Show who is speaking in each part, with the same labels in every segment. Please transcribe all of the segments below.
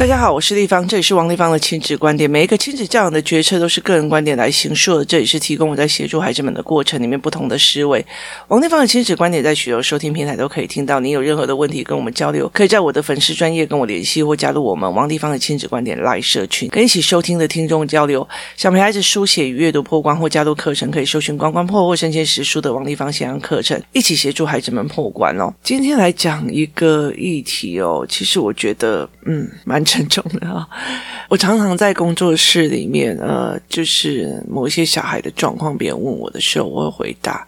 Speaker 1: 大家好，我是立方，这里是王立方的亲子观点。每一个亲子教养的决策都是个人观点来形述的，这里是提供我在协助孩子们的过程里面不同的思维。王立方的亲子观点在许多收听平台都可以听到。你有任何的问题跟我们交流，可以在我的粉丝专业跟我联系，或加入我们王立方的亲子观点来社群，跟一起收听的听众交流。想陪孩子书写与阅读破关或加入课程，可以搜寻“关关破”或“生前实书”的王立方线上课程，一起协助孩子们破关哦。今天来讲一个议题哦，其实我觉得嗯蛮沉重的啊。我常常在工作室里面，呃，就是某一些小孩的状况，别人问我的时候，我会回答，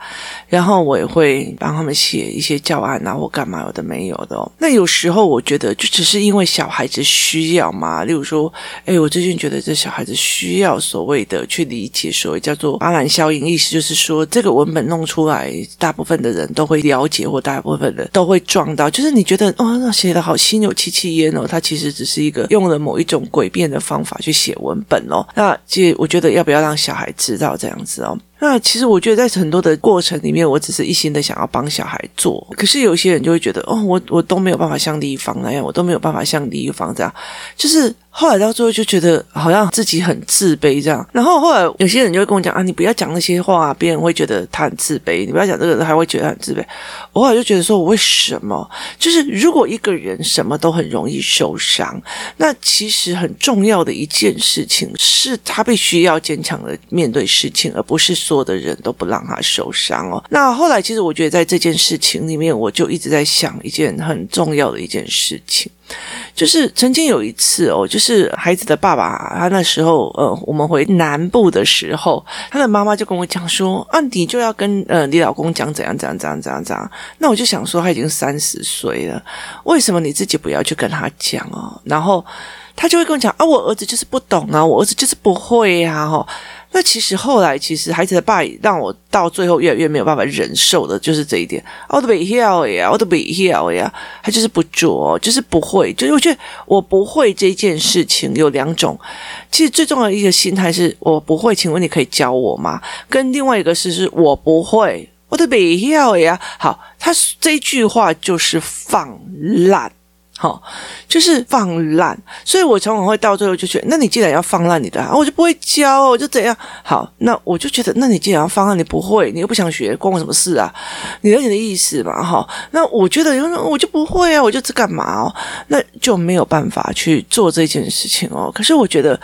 Speaker 1: 然后我也会帮他们写一些教案啊，或干嘛有的没有的哦。那有时候我觉得，就只是因为小孩子需要嘛，例如说，哎，我最近觉得这小孩子需要所谓的去理解，所谓叫做阿兰效应，意思就是说，这个文本弄出来，大部分的人都会了解，或大部分的都会撞到，就是你觉得哦，那写得好心有戚戚焉哦，他其实只是一用了某一种诡辩的方法去写文本哦，那其实我觉得要不要让小孩知道这样子哦？那其实我觉得在很多的过程里面，我只是一心的想要帮小孩做，可是有些人就会觉得哦，我我都没有办法像丽芳那样，我都没有办法像丽芳这样，就是。后来到最后就觉得好像自己很自卑这样，然后后来有些人就会跟我讲啊，你不要讲那些话，别人会觉得他很自卑。你不要讲这个，他还会觉得很自卑。我后来就觉得说，我为什么？就是如果一个人什么都很容易受伤，那其实很重要的一件事情是他必须要坚强的面对事情，而不是所有的人都不让他受伤哦。那后来其实我觉得在这件事情里面，我就一直在想一件很重要的一件事情。就是曾经有一次哦，就是孩子的爸爸，他那时候呃，我们回南部的时候，他的妈妈就跟我讲说：“啊，你就要跟呃你老公讲怎样怎样怎样怎样怎样。”那我就想说，他已经三十岁了，为什么你自己不要去跟他讲哦？然后他就会跟我讲：“啊，我儿子就是不懂啊，我儿子就是不会呀。”哦。那其实后来，其实孩子的爸让我到最后越来越没有办法忍受的，就是这一点。我都不晓呀，我都不晓呀，他就是不做，就是不会。就是我觉得我不会这件事情有两种，其实最重要的一个心态是我不会，请问你可以教我吗？跟另外一个是是我不会，我都不晓呀。好，他这句话就是放烂。好，就是放烂，所以我常常会到最后就觉得，那你既然要放烂你的，我就不会教，我就怎样？好，那我就觉得，那你既然要放烂，你不会，你又不想学，关我什么事啊？你有你的意思嘛？哈，那我觉得，我就不会啊，我就这干嘛哦？那就没有办法去做这件事情哦。可是我觉得，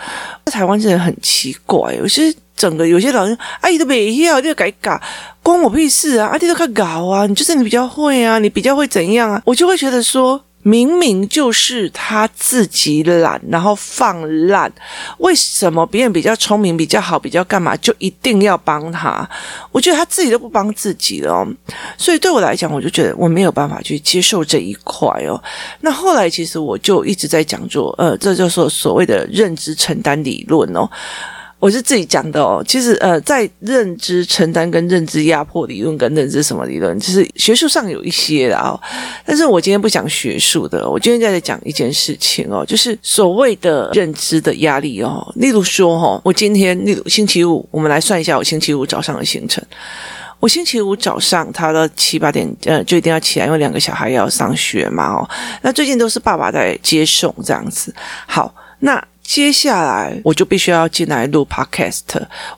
Speaker 1: 台湾真的很奇怪，有些整个有些老人阿姨都没要，就改改，关我屁事啊！阿弟都看搞啊，你就是你比较会啊，你比较会怎样啊？我就会觉得说。明明就是他自己懒，然后放烂，为什么别人比较聪明、比较好、比较干嘛，就一定要帮他？我觉得他自己都不帮自己了哦，所以对我来讲，我就觉得我没有办法去接受这一块哦。那后来其实我就一直在讲说，呃，这就是所谓的认知承担理论哦。我是自己讲的哦，其实呃，在认知承担跟认知压迫理论跟认知什么理论，其实学术上有一些的哦。但是我今天不讲学术的，我今天在讲一件事情哦，就是所谓的认知的压力哦。例如说哦，我今天例如星期五，我们来算一下我星期五早上的行程。我星期五早上，他的七八点呃就一定要起来，因为两个小孩要上学嘛哦。那最近都是爸爸在接送这样子。好，那。接下来我就必须要进来录 podcast。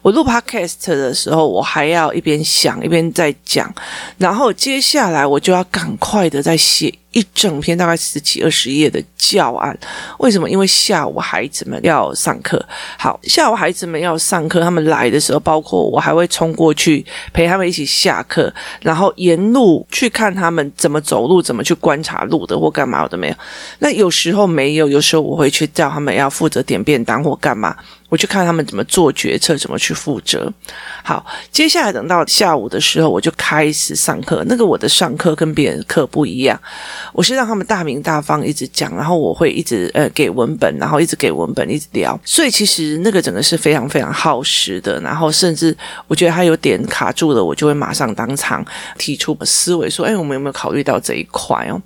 Speaker 1: 我录 podcast 的时候，我还要一边想一边在讲，然后接下来我就要赶快的在写。一整篇大概十几二十页的教案，为什么？因为下午孩子们要上课。好，下午孩子们要上课，他们来的时候，包括我还会冲过去陪他们一起下课，然后沿路去看他们怎么走路，怎么去观察路的，或干嘛的没有。那有时候没有，有时候我会去叫他们要负责点便当或干嘛。我去看他们怎么做决策，怎么去负责。好，接下来等到下午的时候，我就开始上课。那个我的上课跟别人课不一样，我是让他们大名大放一直讲，然后我会一直呃给文本，然后一直给文本，一直聊。所以其实那个整个是非常非常耗时的。然后甚至我觉得他有点卡住了，我就会马上当场提出思维说：“哎，我们有没有考虑到这一块哦？”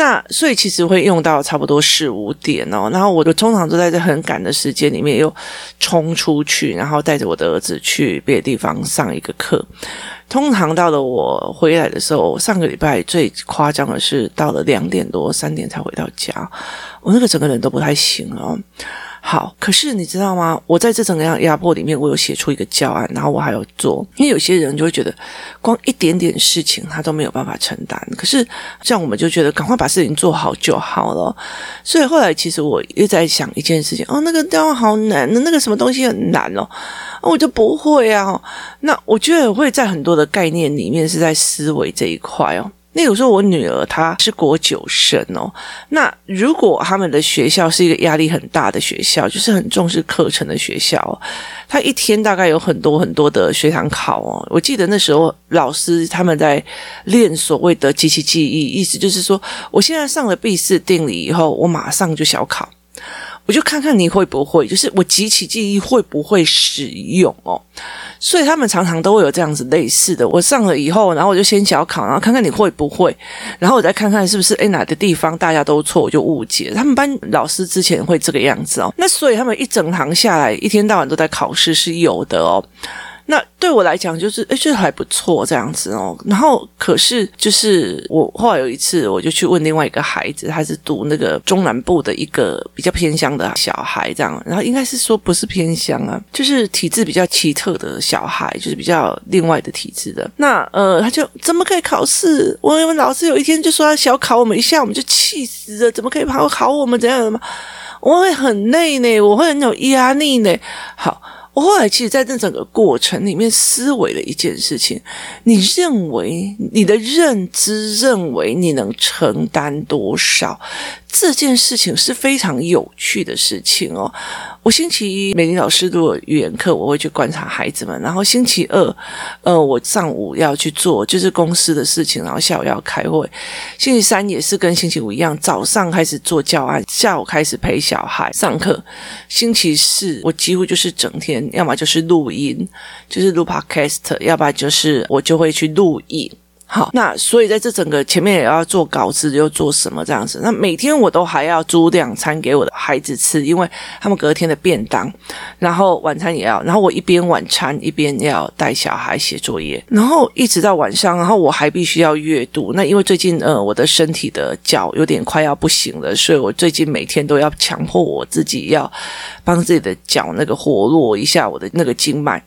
Speaker 1: 那所以其实会用到差不多四五点哦，然后我就通常都在这很赶的时间里面又冲出去，然后带着我的儿子去别的地方上一个课。通常到了我回来的时候，上个礼拜最夸张的是到了两点多三点才回到家，我那个整个人都不太行哦。好，可是你知道吗？我在这整个样压迫里面，我有写出一个教案，然后我还有做。因为有些人就会觉得，光一点点事情他都没有办法承担。可是这样我们就觉得，赶快把事情做好就好了。所以后来其实我又在想一件事情，哦，那个教案好难，那个什么东西很难哦，我就不会啊。那我觉得会在很多的概念里面是在思维这一块哦。那有时候我女儿她是国九生哦，那如果他们的学校是一个压力很大的学校，就是很重视课程的学校，她一天大概有很多很多的学堂考哦。我记得那时候老师他们在练所谓的即期记忆，意思就是说，我现在上了毕氏定理以后，我马上就小考，我就看看你会不会，就是我集齐记忆会不会使用哦。所以他们常常都会有这样子类似的，我上了以后，然后我就先小考，然后看看你会不会，然后我再看看是不是诶哪个地方大家都错，我就误解。他们班老师之前会这个样子哦，那所以他们一整堂下来，一天到晚都在考试是有的哦。那对我来讲，就是诶，这还不错这样子哦。然后可是就是我后来有一次，我就去问另外一个孩子，他是读那个中南部的一个比较偏乡的小孩，这样。然后应该是说不是偏乡啊，就是体质比较奇特的小孩，就是比较另外的体质的。那呃，他就怎么可以考试？我们老师有一天就说要小考我们一下，我们就气死了。怎么可以考考我们？怎样的吗？我会很累呢，我会很有压力呢。好。我后来其实，在这整个过程里面，思维了一件事情：你认为你的认知认为你能承担多少？这件事情是非常有趣的事情哦。我星期一美玲老师录语言课，我会去观察孩子们。然后星期二，呃，我上午要去做就是公司的事情，然后下午要开会。星期三也是跟星期五一样，早上开始做教案，下午开始陪小孩上课。星期四我几乎就是整天，要么就是录音，就是录 podcast，要不然就是我就会去录影。好，那所以在这整个前面也要做稿子，又做什么这样子？那每天我都还要煮两餐给我的孩子吃，因为他们隔天的便当，然后晚餐也要，然后我一边晚餐一边要带小孩写作业，然后一直到晚上，然后我还必须要阅读。那因为最近呃我的身体的脚有点快要不行了，所以我最近每天都要强迫我自己要帮自己的脚那个活络一下我的那个经脉。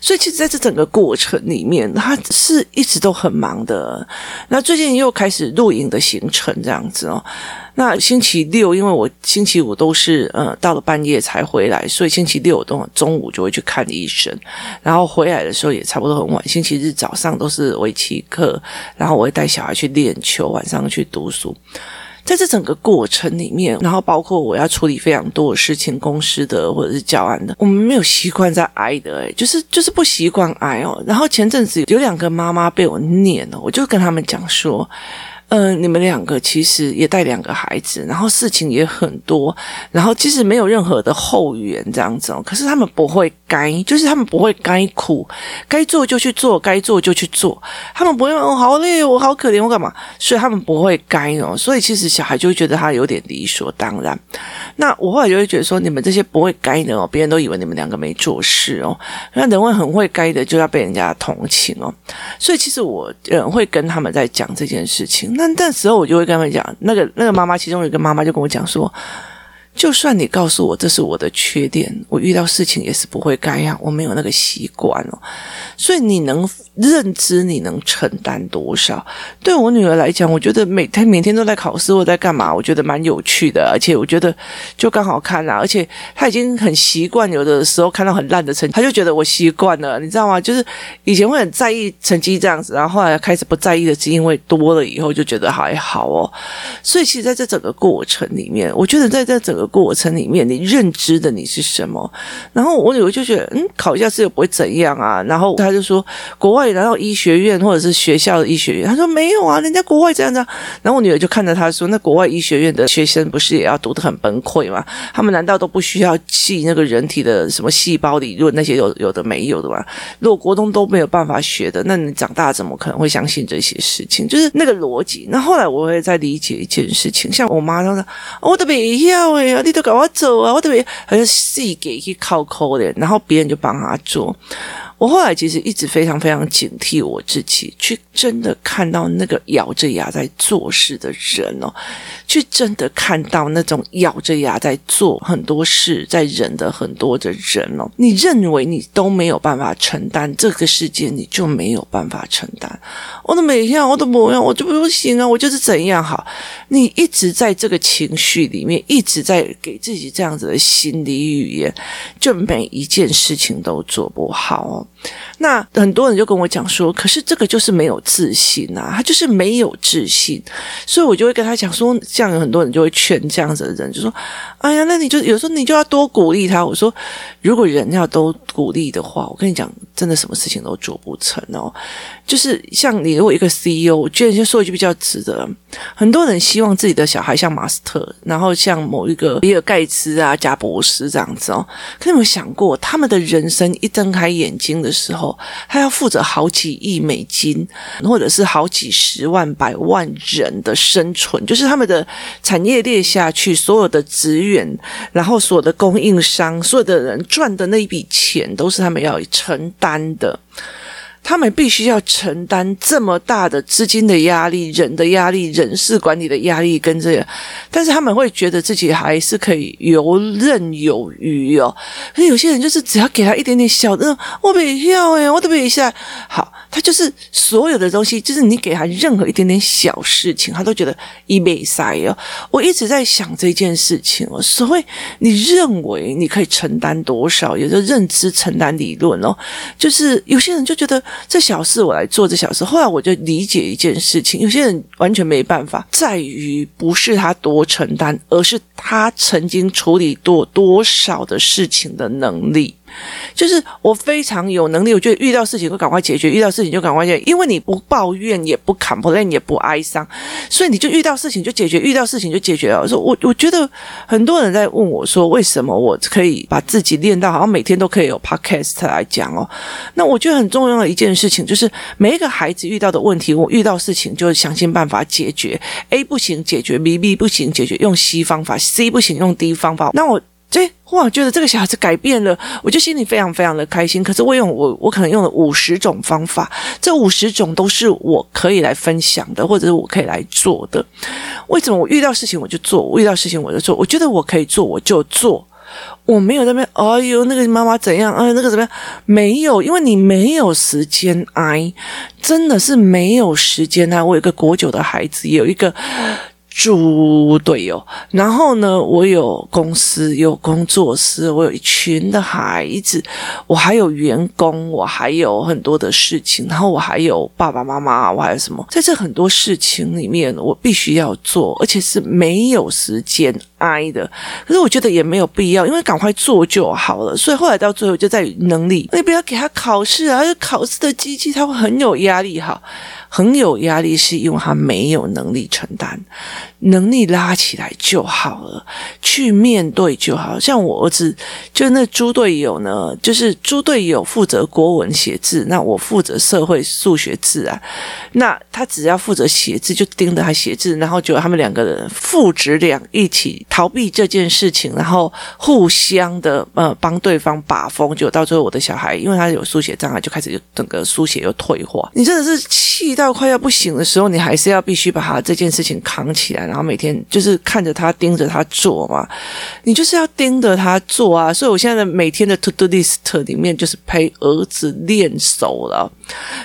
Speaker 1: 所以其实在这整个过程里面，他是一直都很忙。的那最近又开始露营的行程这样子哦。那星期六，因为我星期五都是呃到了半夜才回来，所以星期六都中午就会去看医生，然后回来的时候也差不多很晚。星期日早上都是围棋课，然后我会带小孩去练球，晚上去读书。在这整个过程里面，然后包括我要处理非常多的事情，公司的或者是教案的，我们没有习惯在挨的，哎，就是就是不习惯挨哦。然后前阵子有两个妈妈被我念了，我就跟他们讲说。嗯、你们两个其实也带两个孩子，然后事情也很多，然后其实没有任何的后援这样子哦。可是他们不会该，就是他们不会该苦，该做就去做，该做就去做。他们不会哦，好累，我好可怜，我干嘛？所以他们不会该哦。所以其实小孩就会觉得他有点理所当然。那我后来就会觉得说，你们这些不会该的哦，别人都以为你们两个没做事哦。那人会很会该的，就要被人家同情哦。所以其实我嗯会跟他们在讲这件事情。那那时候我就会跟他们讲，那个那个妈妈，其中有一个妈妈就跟我讲说，就算你告诉我这是我的缺点，我遇到事情也是不会该样，我没有那个习惯哦。所以你能认知，你能承担多少？对我女儿来讲，我觉得每天每天都在考试或在干嘛，我觉得蛮有趣的，而且我觉得就刚好看啦。而且她已经很习惯，有的时候看到很烂的成绩，她就觉得我习惯了，你知道吗？就是以前会很在意成绩这样子，然后后来开始不在意的，是因为多了以后就觉得还好哦。所以其实在这整个过程里面，我觉得在这整个的过程里面，你认知的你是什么？然后我女儿就觉得，嗯，考一下试又不会怎样啊。然后他就说，国外然后医学院或者是学校的医学院，他说没有啊，人家国外这样子。然后我女儿就看着他说，那国外医学院的学生不是也要读得很崩溃吗？他们难道都不需要记那个人体的什么细胞理论那些有有的没有的吗？如果国中都没有办法学的，那你长大怎么可能会相信这些事情？就是那个逻辑。那后来我会再理解一件事情，像我妈她说，我都没要哎，你都赶我走啊，我特别，还是细给去靠抠的，然后别人就帮他做。我后来其实一直非常非常警惕我自己，去真的看到那个咬着牙在做事的人哦，去真的看到那种咬着牙在做很多事在忍的很多的人哦。你认为你都没有办法承担这个世界，你就没有办法承担。我都没样，我都不样，我就不行啊，我就是怎样好。你一直在这个情绪里面，一直在给自己这样子的心理语言，就每一件事情都做不好。那很多人就跟我讲说，可是这个就是没有自信啊，他就是没有自信，所以我就会跟他讲说，这样有很多人就会劝这样子的人，就说，哎呀，那你就有时候你就要多鼓励他。我说，如果人要都鼓励的话，我跟你讲，真的什么事情都做不成哦。就是像你如果一个 CEO，我觉得先说一句比较直的，很多人希望自己的小孩像马斯特，然后像某一个比尔盖茨啊、贾伯斯这样子哦。可你有没有想过，他们的人生一睁开眼睛的时候，他要负责好几亿美金，或者是好几十万、百万人的生存，就是他们的产业链下去，所有的资源，然后所有的供应商，所有的人赚的那一笔钱，都是他们要承担的。他们必须要承担这么大的资金的压力、人的压力、人事管理的压力，跟这个，但是他们会觉得自己还是可以游刃有余哦。可是有些人就是只要给他一点点小的，我不要哎，我都不一下好。他就是所有的东西，就是你给他任何一点点小事情，他都觉得一倍塞哦。我一直在想这件事情哦，所谓你认为你可以承担多少，有着认知承担理论哦，就是有些人就觉得这小事我来做这小事，后来我就理解一件事情，有些人完全没办法，在于不是他多承担，而是他曾经处理多多少的事情的能力。就是我非常有能力，我觉得遇到事情就赶快解决，遇到事情就赶快解决，因为你不抱怨，也不 complain，也不哀伤，所以你就遇到事情就解决，遇到事情就解决了。我说我我觉得很多人在问我说，为什么我可以把自己练到好像每天都可以有 podcast 来讲哦？那我觉得很重要的一件事情就是每一个孩子遇到的问题，我遇到事情就想尽办法解决，A 不行解决，B，B 不行解决，用 C 方法，C 不行用 D 方法。那我。这哇，觉得这个小孩子改变了，我就心里非常非常的开心。可是我用我我可能用了五十种方法，这五十种都是我可以来分享的，或者是我可以来做的。为什么我遇到事情我就做，我遇到事情我就做？我觉得我可以做，我就做。我没有在那边，哎呦，那个妈妈怎样？哎，那个怎么样？没有，因为你没有时间哀，真的是没有时间哀。我有一个国九的孩子，有一个。猪队友，然后呢，我有公司，有工作室，我有一群的孩子，我还有员工，我还有很多的事情，然后我还有爸爸妈妈，我还有什么？在这很多事情里面，我必须要做，而且是没有时间挨的。可是我觉得也没有必要，因为赶快做就好了。所以后来到最后就在于能力，你不要给他考试啊，考试的机器他会很有压力，哈。很有压力，是因为他没有能力承担，能力拉起来就好了，去面对就好。像我儿子，就那猪队友呢，就是猪队友负责国文写字，那我负责社会数学自然。那他只要负责写字，就盯着他写字，然后就他们两个人父子俩一起逃避这件事情，然后互相的呃帮对方把风，就到最后我的小孩，因为他有书写障碍，就开始就整个书写又退化。你真的是气到。到快要不行的时候，你还是要必须把他这件事情扛起来，然后每天就是看着他盯着他做嘛，你就是要盯着他做啊。所以我现在的每天的 to do list 里面就是陪儿子练手了，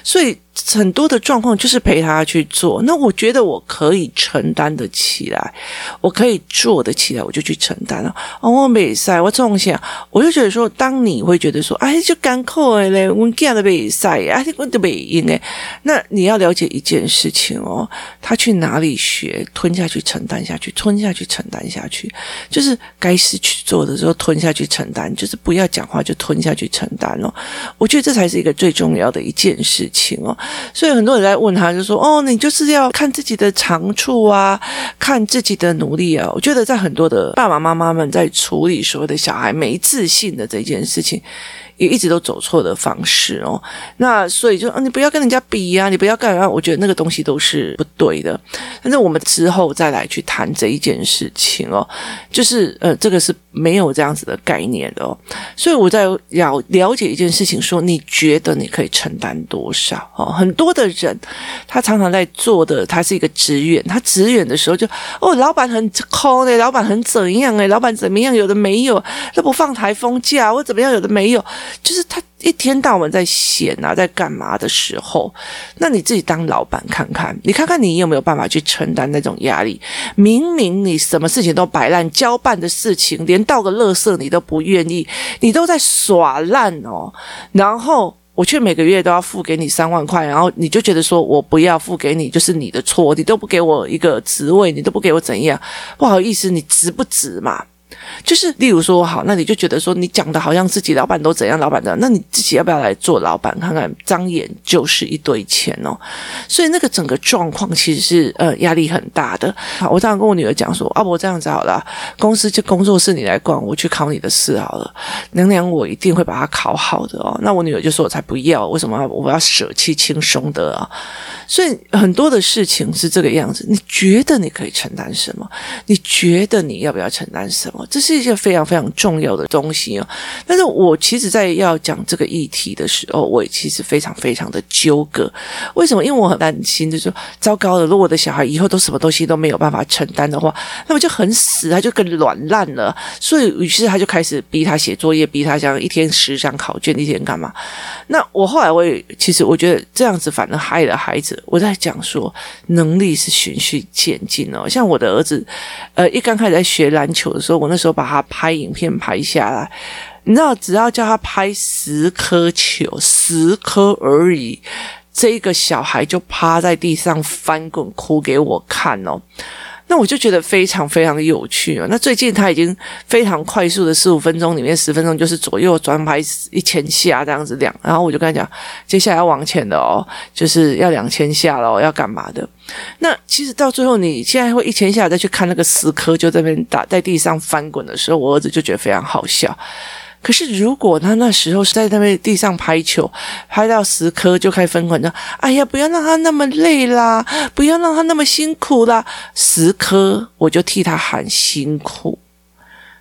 Speaker 1: 所以。很多的状况就是陪他去做。那我觉得我可以承担得起来，我可以做得起来，我就去承担了。哦，我没赛，我从想我就觉得说，当你会觉得说，哎，就艰苦的嘞，我干的没赛，哎，我都没赢哎。那你要了解一件事情哦，他去哪里学，吞下去，承担下去，吞下去，承担下去，就是该是去做的时候吞下去承担，就是不要讲话就吞下去承担哦。我觉得这才是一个最重要的一件事情哦。所以很多人在问他，就说：“哦，你就是要看自己的长处啊，看自己的努力啊。”我觉得在很多的爸爸妈妈们在处理所有的小孩没自信的这件事情。也一直都走错的方式哦，那所以就啊，你不要跟人家比呀，你不要干啊，我觉得那个东西都是不对的。但是我们之后再来去谈这一件事情哦，就是呃，这个是没有这样子的概念的哦。所以我在要了解一件事情，说你觉得你可以承担多少哦？很多的人他常常在做的，他是一个职员，他职员的时候就哦，老板很抠的，老板很怎样诶，老板怎么样？有的没有，他不放台风假，或怎么样？有的没有。就是他一天到晚在闲啊，在干嘛的时候，那你自己当老板看看，你看看你有没有办法去承担那种压力？明明你什么事情都摆烂，交办的事情连倒个垃圾你都不愿意，你都在耍烂哦。然后我却每个月都要付给你三万块，然后你就觉得说我不要付给你就是你的错，你都不给我一个职位，你都不给我怎样？不好意思，你值不值嘛？就是，例如说，好，那你就觉得说，你讲的好像自己老板都怎样，老板的，那你自己要不要来做老板看看？张眼就是一堆钱哦，所以那个整个状况其实是呃压力很大的。我这样跟我女儿讲说，啊，我这样子好了，公司就工作室你来管，我去考你的试好了，娘娘我一定会把它考好的哦。那我女儿就说，我才不要，为什么我要舍弃轻松的啊？所以很多的事情是这个样子，你觉得你可以承担什么？你觉得你要不要承担什么？这是一件非常非常重要的东西哦。但是我其实，在要讲这个议题的时候，我也其实非常非常的纠葛。为什么？因为我很担心，就是说，糟糕了，如果我的小孩以后都什么东西都没有办法承担的话，那么就很死，他就更软烂了。所以，于是他就开始逼他写作业，逼他这样一天十张考卷，一天干嘛？那我后来我也其实我觉得这样子反而害了孩子。我在讲说，能力是循序渐进哦。像我的儿子，呃，一刚开始在学篮球的时候，我那时候就把他拍影片拍下来，你知道，只要叫他拍十颗球，十颗而已，这个小孩就趴在地上翻滚哭给我看哦。那我就觉得非常非常有趣啊。那最近他已经非常快速的十五分钟里面十分钟就是左右转拍一千下这样子量，然后我就跟他讲，接下来要往前的哦，就是要两千下了，要干嘛的？那其实到最后你现在会一千下再去看那个十颗就在那边打在地上翻滚的时候，我儿子就觉得非常好笑。可是，如果他那时候是在那边地上拍球，拍到十颗就开始分滚的，哎呀，不要让他那么累啦，不要让他那么辛苦啦，十颗我就替他喊辛苦，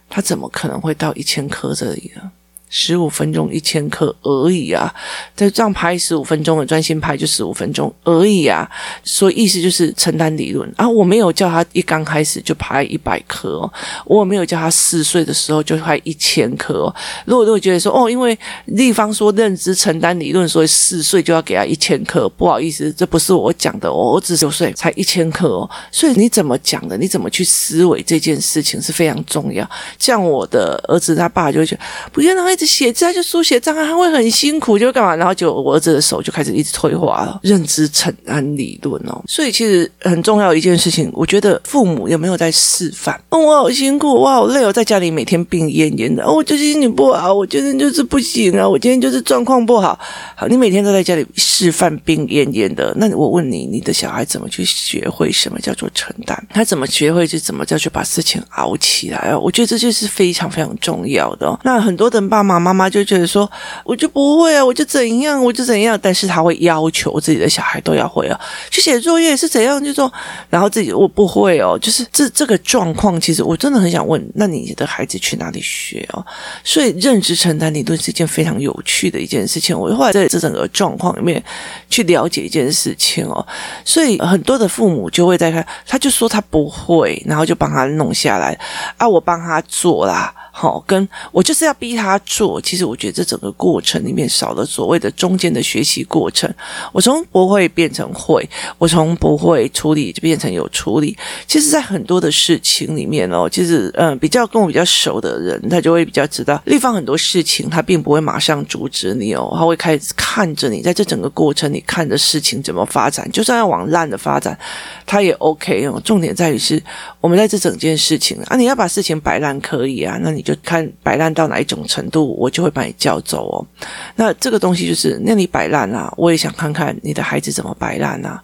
Speaker 1: 他怎么可能会到一千颗这里呢？十五分钟一千克而已啊，就这样拍十五分钟的专心拍就十五分钟而已啊，所以意思就是承担理论啊。我没有叫他一刚开始就拍一百颗哦，我没有叫他四岁的时候就拍一千克哦。如果如果觉得说哦，因为立方说认知承担理论，所以四岁就要给他一千克，不好意思，这不是我讲的哦，我儿子九岁才一千克哦。所以你怎么讲的？你怎么去思维这件事情是非常重要。像我的儿子他爸就会觉得不要让他让他。写字他就书写障碍，他会很辛苦，就干嘛？然后就我儿子的手就开始一直退化了。认知承担理论哦，所以其实很重要一件事情，我觉得父母有没有在示范？哦，我好辛苦，我好累哦，在家里每天病恹恹的。哦，我最近心情不好，我今天就是不行啊，我今天就是状况不好。好，你每天都在家里示范病恹恹的，那我问你，你的小孩怎么去学会什么叫做承担？他怎么学会就怎么叫去把事情熬起来啊？我觉得这就是非常非常重要的。那很多的爸妈。妈妈就觉得说，我就不会啊，我就怎样，我就怎样。但是他会要求自己的小孩都要会啊，去写作业是怎样就说，然后自己我不会哦，就是这这个状况，其实我真的很想问，那你的孩子去哪里学哦？所以认知承担理论是一件非常有趣的一件事情。我后来在这整个状况里面去了解一件事情哦，所以很多的父母就会在看，他就说他不会，然后就帮他弄下来啊，我帮他做啦。好，跟我就是要逼他做。其实我觉得这整个过程里面少了所谓的中间的学习过程。我从不会变成会，我从不会处理就变成有处理。其实，在很多的事情里面哦，其实嗯，比较跟我比较熟的人，他就会比较知道，立方很多事情他并不会马上阻止你哦，他会开始看着你，在这整个过程你看着事情怎么发展，就算要往烂的发展，他也 OK 哦。重点在于是我们在这整件事情啊，你要把事情摆烂可以啊，那你就看摆烂到哪一种程度，我就会把你叫走哦。那这个东西就是，那你摆烂啊，我也想看看你的孩子怎么摆烂啊。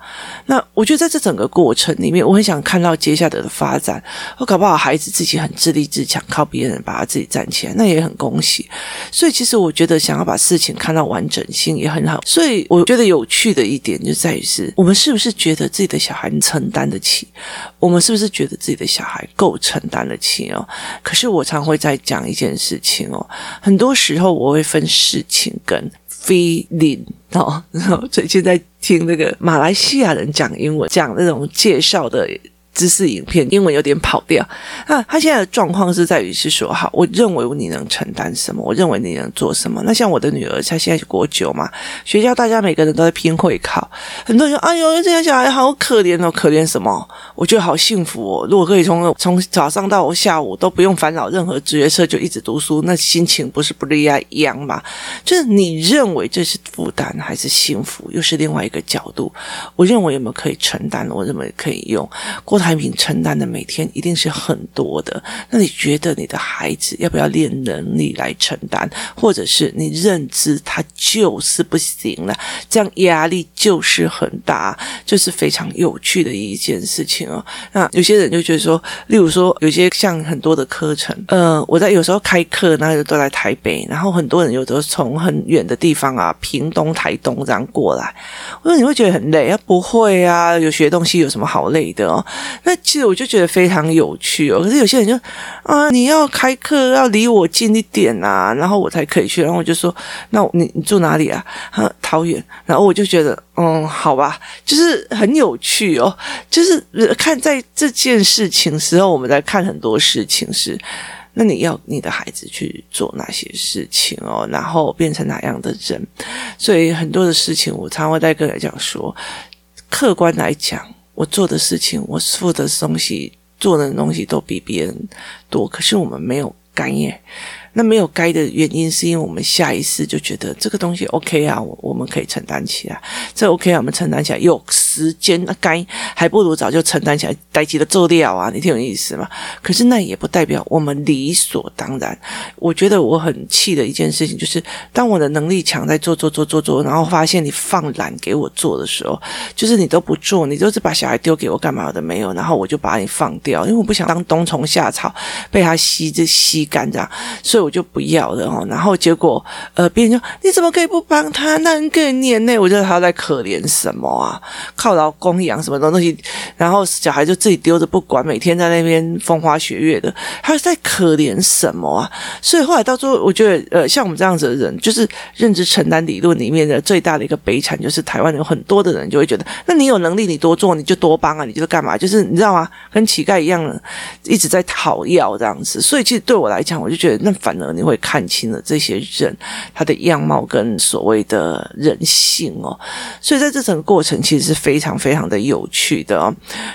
Speaker 1: 那我觉得在这整个过程里面，我很想看到接下来的发展。我搞不好孩子自己很自立自强，靠别人把他自己站起来，那也很恭喜。所以其实我觉得想要把事情看到完整性也很好。所以我觉得有趣的一点就在于是我们是不是觉得自己的小孩承担得起？我们是不是觉得自己的小孩够承担得起哦？可是我常会在来讲一件事情哦，很多时候我会分事情跟 feeling 哦。然后最近在听那个马来西亚人讲英文，讲那种介绍的。知识影片英文有点跑调，那他现在的状况是在于是说，好，我认为你能承担什么，我认为你能做什么。那像我的女儿，她现在是国九嘛，学校大家每个人都在拼会考，很多人说，哎呦，这些小孩好可怜哦，可怜什么？我觉得好幸福哦，如果可以从从早上到下午都不用烦恼任何职业课，就一直读书，那心情不是不一样吗？就是你认为这是负担还是幸福，又是另外一个角度。我认为有没有可以承担，我认为可以用过。产品承担的每天一定是很多的，那你觉得你的孩子要不要练能力来承担，或者是你认知他就是不行了，这样压力就是很大，就是非常有趣的一件事情哦。那有些人就觉得说，例如说有些像很多的课程，呃，我在有时候开课，那就都在台北，然后很多人有的从很远的地方啊，屏东、台东这样过来，我说你会觉得很累啊？不会啊，有学东西有什么好累的哦？那其实我就觉得非常有趣哦，可是有些人就啊，你要开课要离我近一点啊，然后我才可以去。然后我就说，那你你住哪里啊？啊，桃园。然后我就觉得，嗯，好吧，就是很有趣哦。就是看在这件事情时候，我们在看很多事情是，那你要你的孩子去做哪些事情哦，然后变成哪样的人。所以很多的事情，我常会在跟人讲说，客观来讲。我做的事情，我付的东西，做的东西都比别人多，可是我们没有干耶。那没有该的原因，是因为我们下意识就觉得这个东西 OK 啊，我我们可以承担起来，这 OK 啊，我们承担起来。有时间那该还不如早就承担起来，待机的做掉啊，你听我意思吗？可是那也不代表我们理所当然。我觉得我很气的一件事情，就是当我的能力强，在做做做做做，然后发现你放懒给我做的时候，就是你都不做，你都是把小孩丢给我干嘛的没有，然后我就把你放掉，因为我不想当冬虫夏草，被他吸着吸干这样，所以。我就不要了哦，然后结果呃，别人说你怎么可以不帮他？那很可怜呢。我觉得他在可怜什么啊？靠劳供养什么东西？然后小孩就自己丢着不管，每天在那边风花雪月的，他在可怜什么啊？所以后来到最后，我觉得呃，像我们这样子的人，就是认知承担理论里面的最大的一个悲惨，就是台湾有很多的人就会觉得，那你有能力，你多做，你就多帮啊，你就是干嘛？就是你知道吗？跟乞丐一样，一直在讨要这样子。所以其实对我来讲，我就觉得那反。你会看清了这些人他的样貌跟所谓的人性哦，所以在这整个过程其实是非常非常的有趣的哦。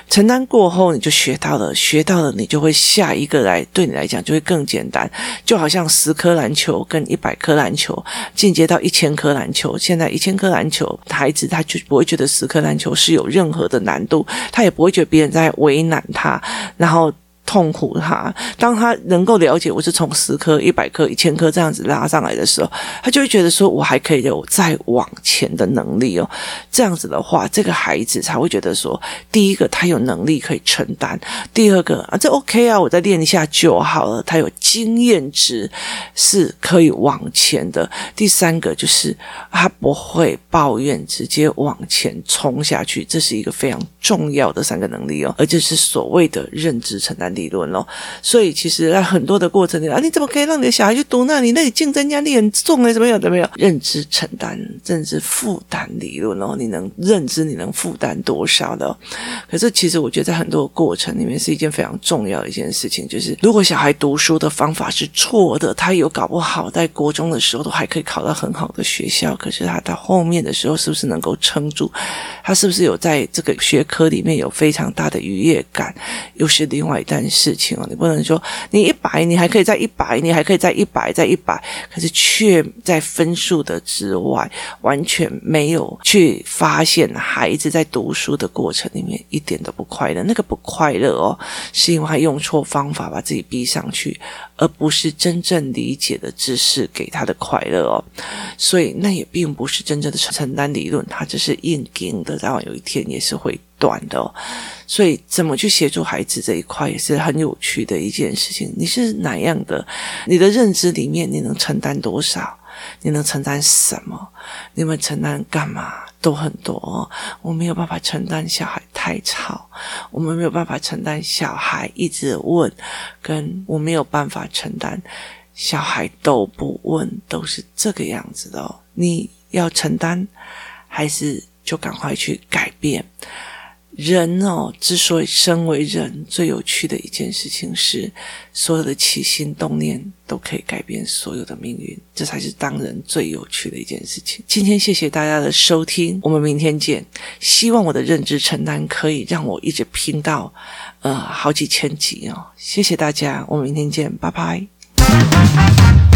Speaker 1: 承担过后你就学到了，学到了你就会下一个来，对你来讲就会更简单。就好像十颗篮球跟一百颗篮球进阶到一千颗篮球，现在一千颗篮球，孩子他就不会觉得十颗篮球是有任何的难度，他也不会觉得别人在为难他，然后。痛苦他，当他能够了解我是从十颗、一百颗、一千颗这样子拉上来的时候，他就会觉得说我还可以有再往前的能力哦。这样子的话，这个孩子才会觉得说，第一个他有能力可以承担，第二个啊，这 OK 啊，我再练一下就好了。他有经验值是可以往前的。第三个就是他不会抱怨，直接往前冲下去，这是一个非常重要的三个能力哦，而且是所谓的认知承担。理论咯。所以其实在很多的过程里啊，你怎么可以让你的小孩去读那里？那里竞争压力很重哎，怎么有？怎么有？认知承担、认知负担理论哦，你能认知你能负担多少的？可是其实我觉得在很多的过程里面是一件非常重要的一件事情，就是如果小孩读书的方法是错的，他有搞不好在国中的时候都还可以考到很好的学校，可是他到后面的时候是不是能够撑住？他是不是有在这个学科里面有非常大的愉悦感？又是另外一事情哦。你不能说你一百，你还可以在一百，你还可以在一百，在一百，可是却在分数的之外，完全没有去发现孩子在读书的过程里面一点都不快乐。那个不快乐哦，是因为他用错方法把自己逼上去，而不是真正理解的知识给他的快乐哦。所以那也并不是真正的承担理论，他只是硬钉的，早晚有一天也是会短的。所以怎么去协助孩子这一块也是很有趣的一件事情。你是哪样的？你的认知里面你能承担多少？你能承担什么？你们承担干嘛？都很多。我没有办法承担小孩太吵，我们没有办法承担小孩一直问，跟我没有办法承担小孩都不问，都是这个样子的。你要承担，还是就赶快去改变？人哦，之所以身为人，最有趣的一件事情是，所有的起心动念都可以改变所有的命运，这才是当人最有趣的一件事情。今天谢谢大家的收听，我们明天见。希望我的认知承担可以让我一直拼到呃好几千集哦，谢谢大家，我们明天见，拜拜。